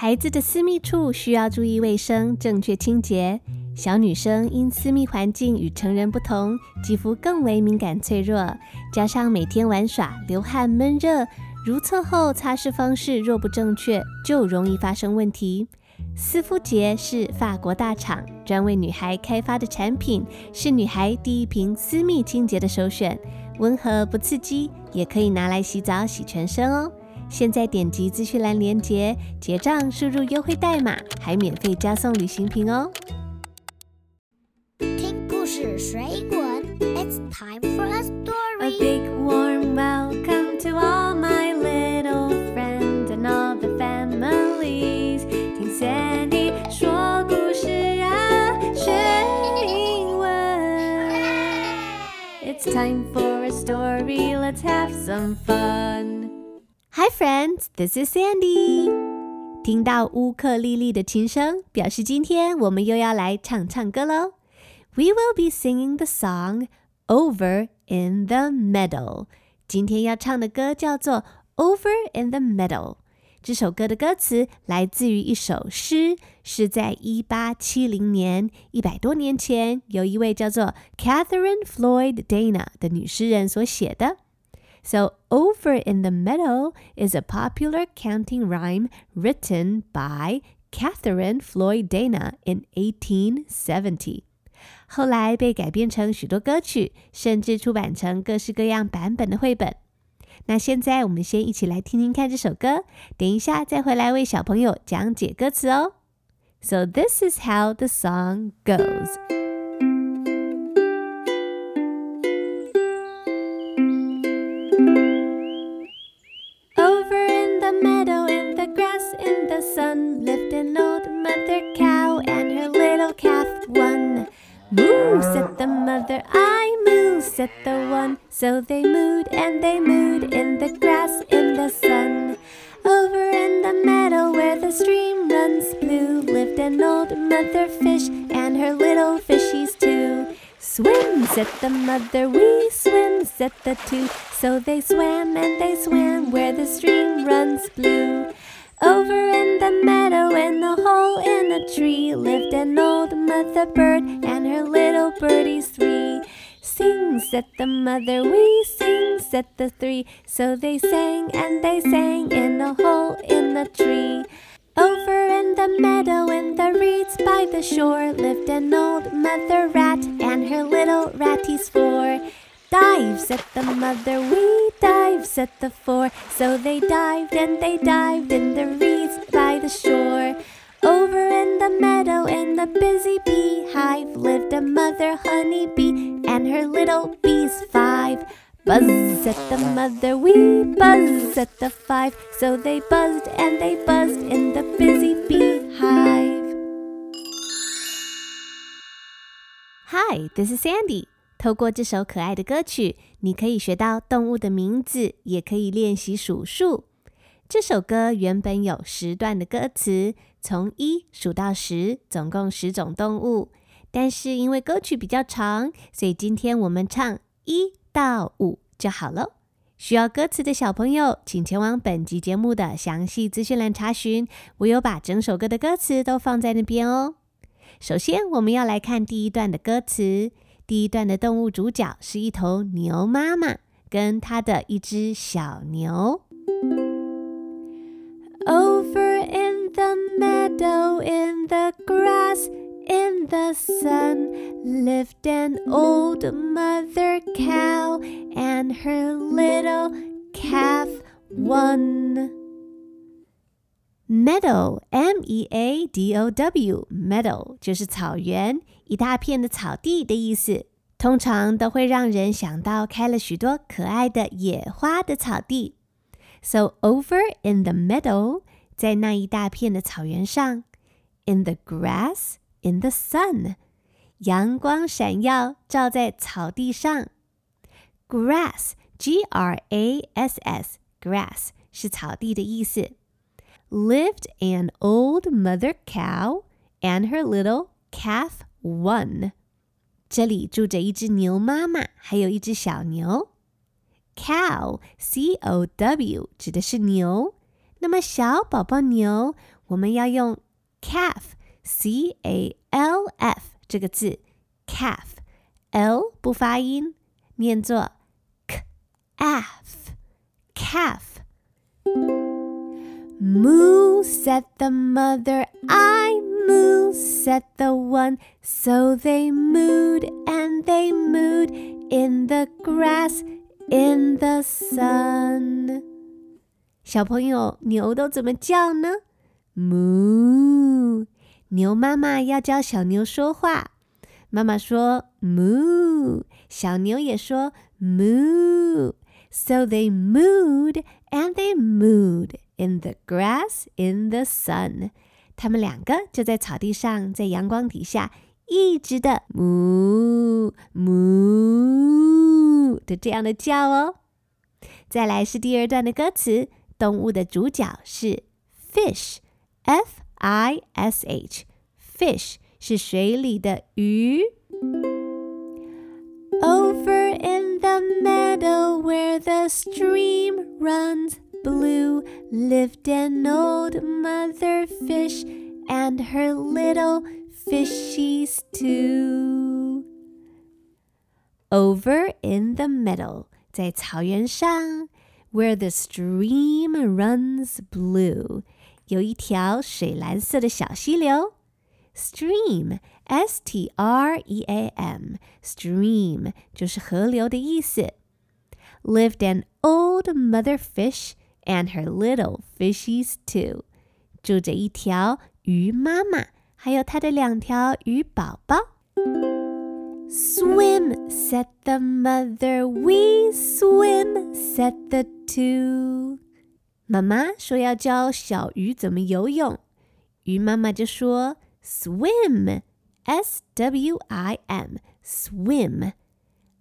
孩子的私密处需要注意卫生，正确清洁。小女生因私密环境与成人不同，肌肤更为敏感脆弱，加上每天玩耍、流汗、闷热，如厕后擦拭方式若不正确，就容易发生问题。丝肤洁是法国大厂专为女孩开发的产品，是女孩第一瓶私密清洁的首选，温和不刺激，也可以拿来洗澡、洗全身哦。现在点击资讯栏链接结账，输入优惠代码，还免费加送旅行瓶哦。听故事水滚，It's time for a A story. A big warm welcome to all my little friends and all the families。听 Sandy 说故事啊，学英文。It's time for a story. Let's have some fun. friends, this is Sandy. Sandy。听到乌克丽丽的琴声，表示今天我们又要来唱唱歌喽。We will be singing the song "Over in the Meadow." 今天要唱的歌叫做 "Over in the Meadow." Meadow》。这首歌的歌词来自于一首诗，是在一八七零年，一百多年前，有一位叫做 Katharine Floyd Dana 的女诗人所写的。so, over in the meadow is a popular counting rhyme written by Katharine Floyd Dana in 1870. 后来被改编成许多歌曲，甚至出版成各式各样版本的绘本。那现在我们先一起来听听看这首歌，等一下再回来为小朋友讲解歌词哦。So this is how the song goes. Mother, I moo, said the one. So they mooed and they mooed in the grass, in the sun. Over in the meadow where the stream runs blue, lived an old mother fish and her little fishies too. Swim, said the mother, we swim, said the two. So they swam and they swam where the stream runs blue. Over in the meadow, in the hole in a tree, lived an old mother bird and her little birdies three. Sing, said the mother, we sing, said the three. So they sang and they sang in a hole in the tree. Over in the meadow, in the reeds by the shore, lived an old mother rat and her little ratties four. Dive, said the mother, we dive, said the four. So they dived and they dived in the reeds by the shore. Over in the meadow, in the busy beehive, lived a mother honeybee and her little bees five. Buzz at the mother, we buzz at the five. So they buzzed and they buzzed in the busy beehive. Hi, this is Sandy. 透过这首可爱的歌曲，你可以学到动物的名字，也可以练习数数。这首歌原本有十段的歌词，从一数到十，总共十种动物。但是因为歌曲比较长，所以今天我们唱一到五就好了。需要歌词的小朋友，请前往本集节目的详细资讯栏查询，我有把整首歌的歌词都放在那边哦。首先，我们要来看第一段的歌词。第一段的动物主角是一头牛妈妈跟它的一只小牛。Over in the meadow, in the grass, in the sun, lived an old mother cow and her little calf one. Meadow, M-E-A-D-O-W, meadow 就是草原，一大片的草地的意思。通常都会让人想到开了许多可爱的野花的草地。So over in the meadow，在那一大片的草原上，in the grass, in the sun，阳光闪耀，照在草地上。Grass, G-R-A-S-S, grass 是草地的意思。lived an old mother cow and her little calf one。 这里住着一只牛妈妈，还有一只小牛。cow c o w 指的是牛。那么小宝宝牛我们要用 calf，c a l f 这个字，calf，l 不发音，念作 CAF，Calf。Moo said the mother, I'm said the one. So they mooed and they mooed in the grass, in the sun. 小朋友，牛都怎么叫呢？moo。牛妈妈要教小牛说话，妈妈说 moo，小牛也说 moo。So they mooed and they mooed in the grass in the sun。 他们两个就在草地上，在阳光底下，一直的 moo moo 的这样的叫哦。再来是第二段的歌词，动物的主角是 fish，f i s h，fish 是水里的鱼。Over in the meadow where the stream runs blue lived an old mother fish and her little fishies too. Over in the meadow, 在草原上, where the stream runs blue, 有一条水蓝色的小溪流。Stream, S T R E A M, stream 就是河流的意思。Lived an old mother fish and her little fishies too，住着一条鱼妈妈，还有它的两条鱼宝宝。Swim, said the mother. We swim, said the two. 妈妈说要教小鱼怎么游泳，鱼妈妈就说 swim, s w i m, swim。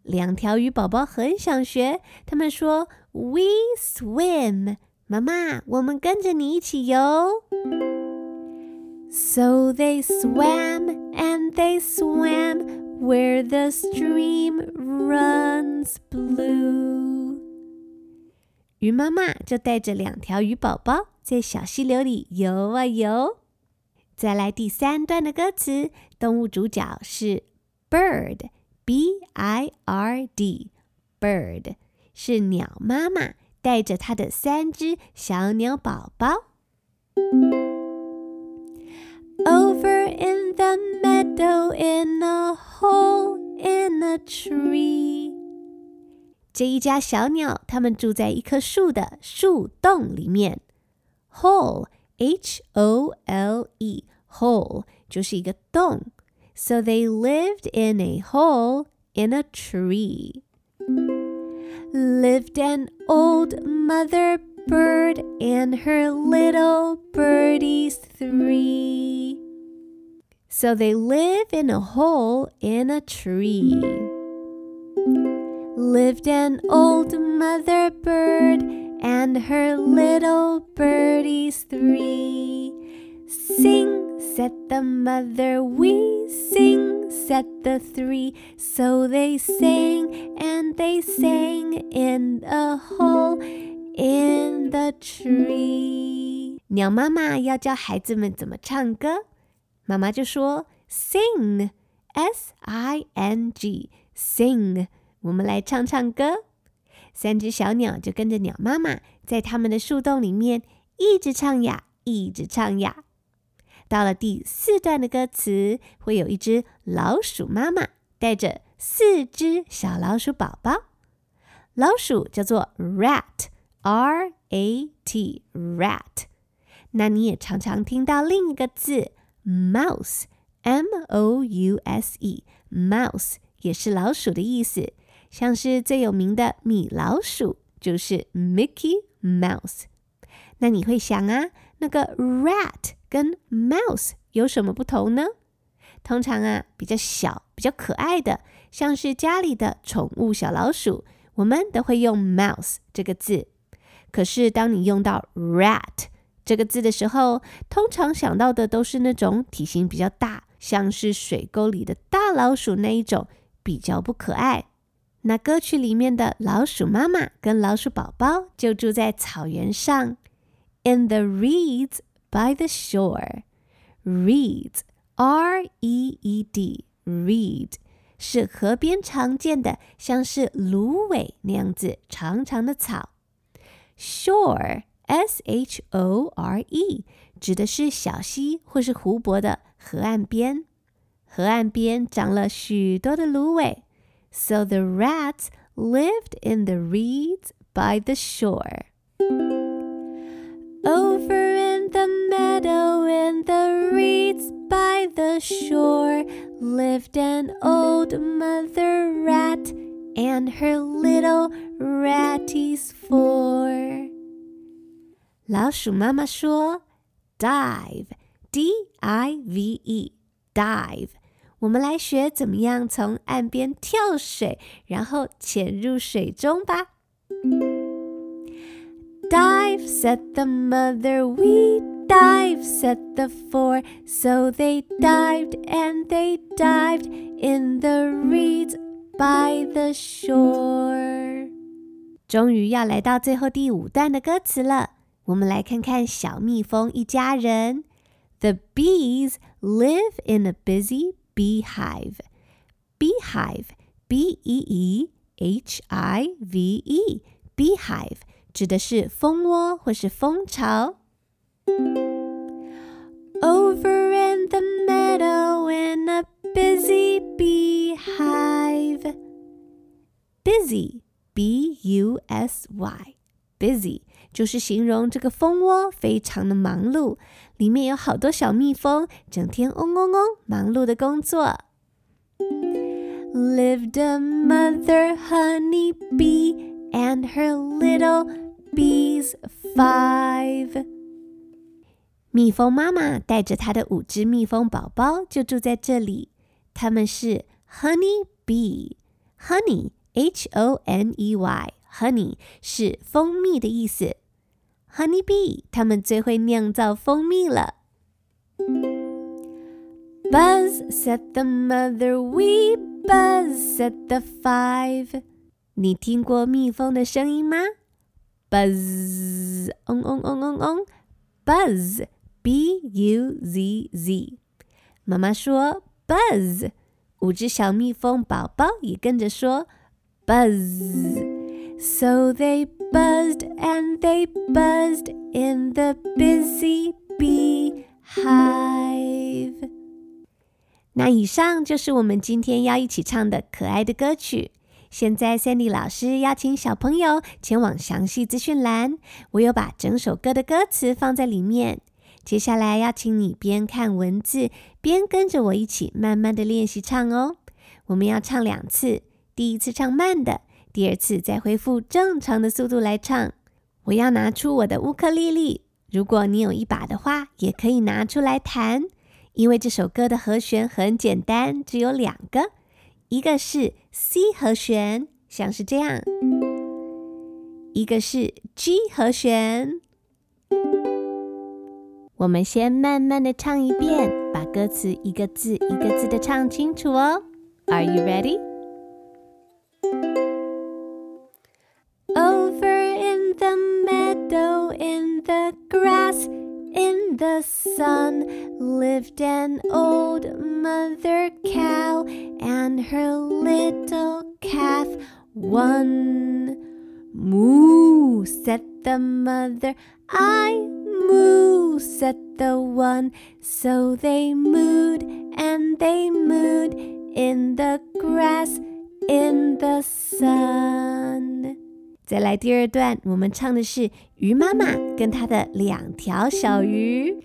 两条鱼宝宝很想学，他们说 We swim，妈妈，我们跟着你一起游。So they swam and they swam where the stream runs blue。鱼妈妈就带着两条鱼宝宝在小溪流里游啊游。再来第三段的歌词，动物主角是 bird bird，b i r d，bird 是鸟妈妈带着它的三只小鸟宝宝。Over in the meadow, in a hole in a tree。这一家小鸟，它们住在一棵树的树洞里面。Hole，h o l e，hole 就是一个洞。 So they lived in a hole in a tree. Lived an old mother bird and her little birdies three. So they live in a hole in a tree. Lived an old mother bird and her little birdies three. Sing, said the mother, we sing, said the three. So they sang and they sang in a hole in the tree。鸟妈妈要教孩子们怎么唱歌，妈妈就说 sing，s i n g，sing。我们来唱唱歌。三只小鸟就跟着鸟妈妈，在它们的树洞里面一直唱呀，一直唱呀。 到了第四段的歌词，会有一只老鼠妈妈带着四只小老鼠宝宝。老鼠叫做 rat，r a t rat。那你也常常听到另一个字 mouse，m o u s e，mouse 也是老鼠的意思。像是最有名的米老鼠就是 Mickey Mouse。那你会想啊，那个 rat 跟 mouse 有什么不同呢？通常啊，比较小、比较可爱的，像是家里的宠物小老鼠，我们都会用 mouse 这个字。可是当你用到 rat 这个字的时候，通常想到的都是那种体型比较大，像是水沟里的大老鼠那一种，比较不可爱。那歌曲里面的老鼠妈妈跟老鼠宝宝就住在草原上。In the reeds by the shore. Reeds, R E E D, reed 是河边常见的，像是芦苇那样子长长的草。Shore, S H O R E，指的是小溪或是湖泊的河岸边。河岸边长了许多的芦苇。So the rats lived in the reeds by the shore. Over in the meadow in the reeds by the shore lived an old mother rat and her little ratties four. 老鼠妈妈说：“Dive, D-I-V-E, dive。”我们来学怎么样从岸边跳水，然后潜入水中吧。 Dive, said the mother. We dive, said the four. So they dived and they dived in the reeds by the shore. 终于要来到最后第五段的歌词了。我们来看看小蜜蜂一家人。The bees live in a busy beehive. Beehive, B E E H I V E, beehive 指的是蜂窝或是蜂巢。Over in the meadow in a busy beehive. Busy, B U S Y, busy 就是形容这个蜂窝非常的忙碌，里面有好多小蜜蜂，整天嗡嗡嗡忙碌的工作。Lived a mother honey bee and her little bees five。蜜蜂妈妈带着她的五只蜜蜂宝宝就住在这里，他们是 honey bee，honey H O N E Y，honey 是蜂蜜的意思。honey bee，他们最会酿造蜂蜜了。Buzz said the mother, we buzz said the five。 你听过蜜蜂的声音吗？buzz，嗡嗡嗡嗡嗡，buzz，b u z z。妈妈说 buzz，五只小蜜蜂宝宝也跟着说 buzz。So they buzzed and they buzzed in the busy beehive。那以上就是我们今天要一起唱的可爱的歌曲。现在，Sandy 老师邀请小朋友前往详细资讯栏，我有把整首歌的歌词放在里面。接下来要请你边看文字，边跟着我一起慢慢的练习唱哦。我们要唱两次，第一次唱慢的，第二次再恢复正常的速度来唱。我要拿出我的乌克丽丽，如果你有一把的话，也可以拿出来弹，因为这首歌的和弦很简单，只有两个。一个是 C 和弦，像是这样；一个是 G 和弦。我们先慢慢的唱一遍，把歌词一个字一个字的唱清楚哦。Are you ready? Over in the meadow, in the grass, in the sun, lived an old mother cow and her little calf. One moo, said the mother. I moo, said the one. So they mooed and they mooed in the grass, in the sun. 再来第二段，我们唱的是鱼妈妈跟她的两条小鱼。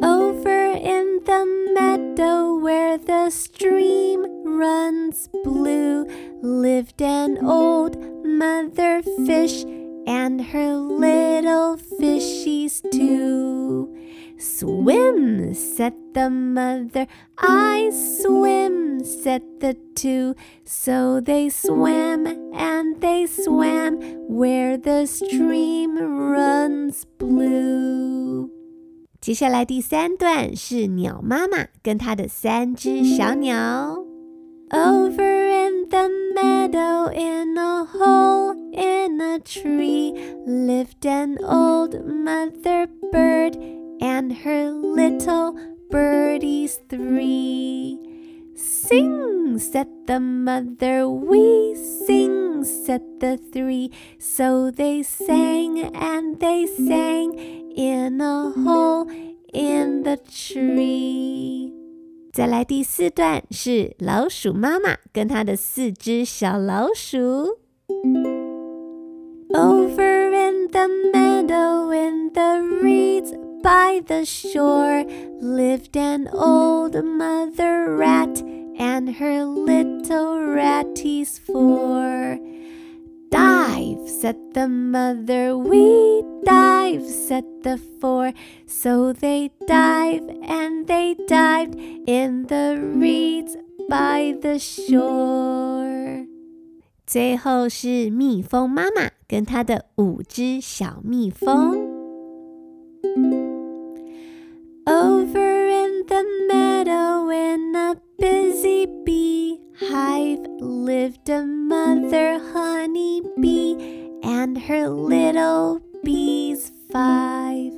Over in the meadow where the stream runs blue lived an old mother fish and her little fishies too. Swim, said the mother. I swim, said the two. So they swam and they swam where the stream runs blue. 接下来第三段是鸟妈妈跟她的三只小鸟。Over in the meadow, in a hole in a tree, lived an old mother bird and her little birdies three. Sing, said the mother, we sing, said the three. So they sang and they sang in a hole in the tree. 再来第四段是老鼠妈妈跟她的四只小老鼠。Over in the meadow in the reeds by the shore lived an old mother rat and her little ratties four. Dive, said the mother, we dive, said the four. So they dive and they dived in the reeds by the shore. 最后是蜜蜂妈妈跟她的五只小蜜蜂。 in a busy bee hive lived a mother honey bee and her little bees five.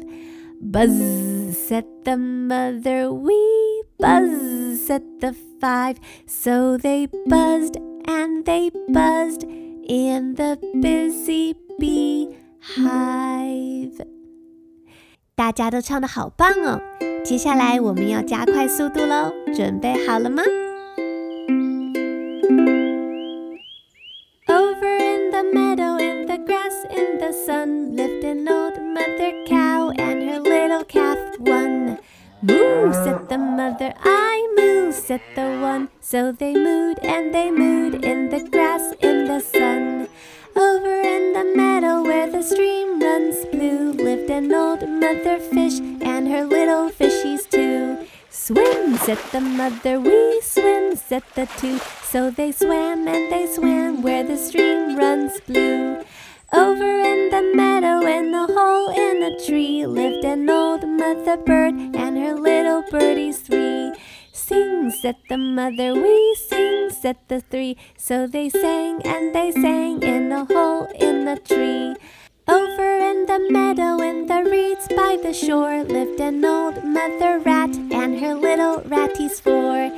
Buzz, said the mother, we buzz, said the five. So they buzzed and they buzzed in the busy bee hive. 大家都唱的好棒哦！ 接下来我们要加快速度喽，准备好了吗？Over in the meadow, in the grass, in the sun, lived an old mother cow and her little calf one. Moo, said the mother, I moo, said the one. So they mooed and they mooed in the grass, in the sun. Over in the meadow where the stream runs blue lived an old mother fish and her little fishies too. Swim, said the mother, we swim, said the two. So they swam and they swam where the stream runs blue. Over in the meadow in a hole in a tree lived an old mother bird and her little birdies three. Sing, said the mother, we sing, said the three. So they sang and they sang in a hole in the tree. Over in the meadow in the reeds by the shore lived an old mother rat and her little ratties four.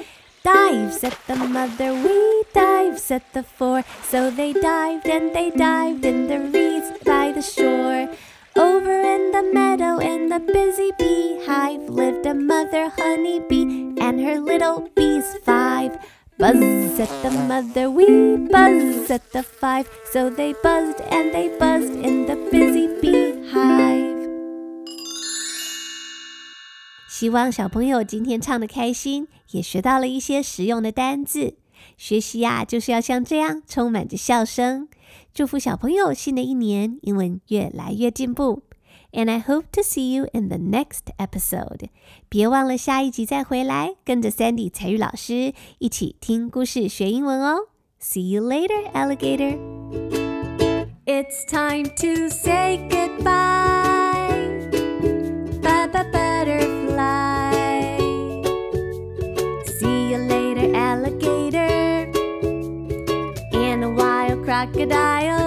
Dive, said the mother, we dive, said the four. So they dived and they dived in the reeds by the shore. Over in the meadow in the busy beehive lived a mother honey bee and her little bees five. Buzz at the mother, we buzz at the five. So they buzzed and they buzzed in the busy beehive. 希望小朋友今天唱的开心，也学到了一些实用的单字。学习呀、啊，就是要像这样充满着笑声。 祝福小朋友新的一年英文越来越进步。And I hope to see you in the next episode。别忘了下一集再回来，跟着 Sandy 彩玉老师一起听故事学英文哦。See you later, alligator. It's time to say goodbye. Crocodile.